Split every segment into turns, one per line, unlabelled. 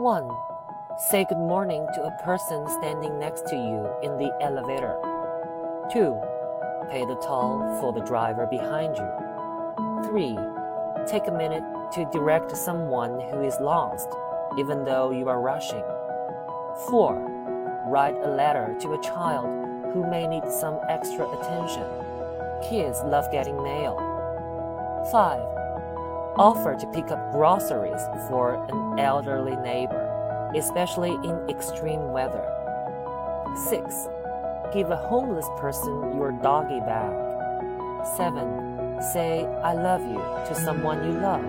1. Say good morning to a person standing next to you in the elevator. 2. Pay the toll for the driver behind you. 3. Take a minute to direct someone who is lost, even though you are rushing. 4. Write a letter to a child who may need some extra attention. Kids love getting mail. 5. Offer to pick up groceries for an elderly neighbor, especially in extreme weather. 6. Give a homeless person your doggy bag. 7. Say, I love you to someone you love.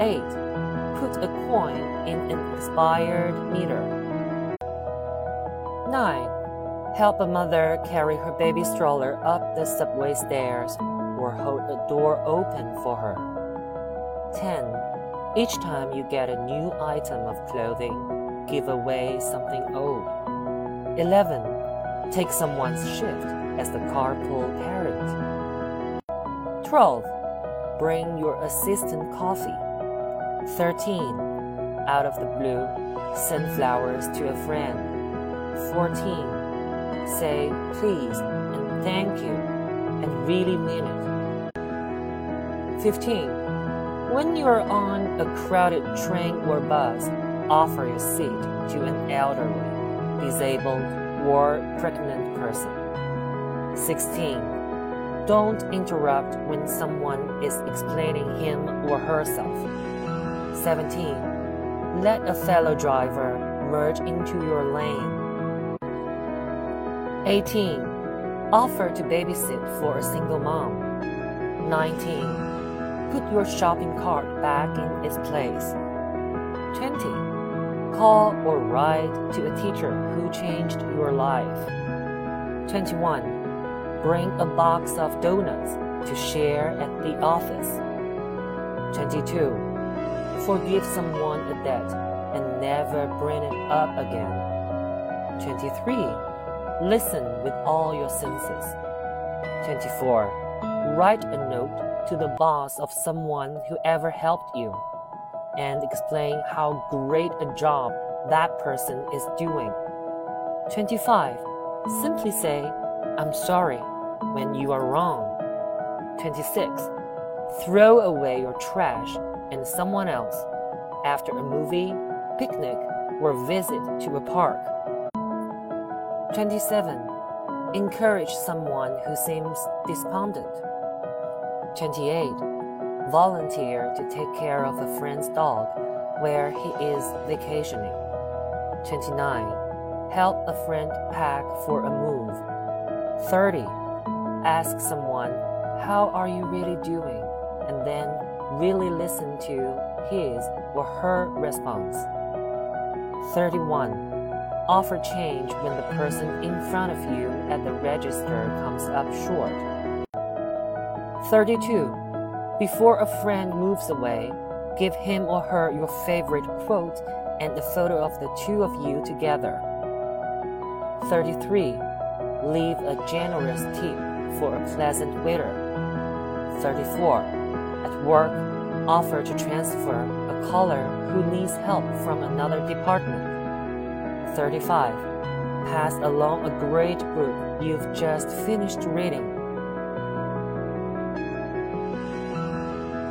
8. Put a coin in an expired meter. 9. Help a mother carry her baby stroller up the subway stairs or hold a door open for her. 10. Each time you get a new item of clothing, give away something old. 11. Take someone's shift as the carpool parent. 12. Bring your assistant coffee. 13. Out of the blue, send flowers to a friend. 14 say please and thank you and really mean it. 15. When you're on a crowded train or bus, offer your seat to an elderly, disabled, or pregnant person. 16. Don't interrupt when someone is explaining him or herself. 17. Let a fellow driver merge into your lane 18. Offer to babysit for a single mom. 19. Put your shopping cart back in its place. 20. Call or write to a teacher who changed your life. 21. Bring a box of donuts to share at the office. 22. Forgive someone a debt and never bring it up again. 23 Listen with all your senses. 24. Write a note to the boss of someone who ever helped you and explain how great a job that person is doing. 25. Simply say, I'm sorry when you are wrong. 26. Throw away your trash and someone else after a movie, picnic, or visit to a park. 27. Encourage someone who seems despondent. 28. Volunteer to take care of a friend's dog where he is vacationing. 29. Help a friend pack for a move. 30. Ask someone, How are you really doing? and then really listen to his or her response. 31 Offer change when the person in front of you at the register comes up short. 32. Before a friend moves away, give him or her your favorite quote and a photo of the two of you together. 33. Leave a generous tip for a pleasant waiter. 34. At work, offer to transfer a caller who needs help from another department. 35. Pass along a great book you've just finished reading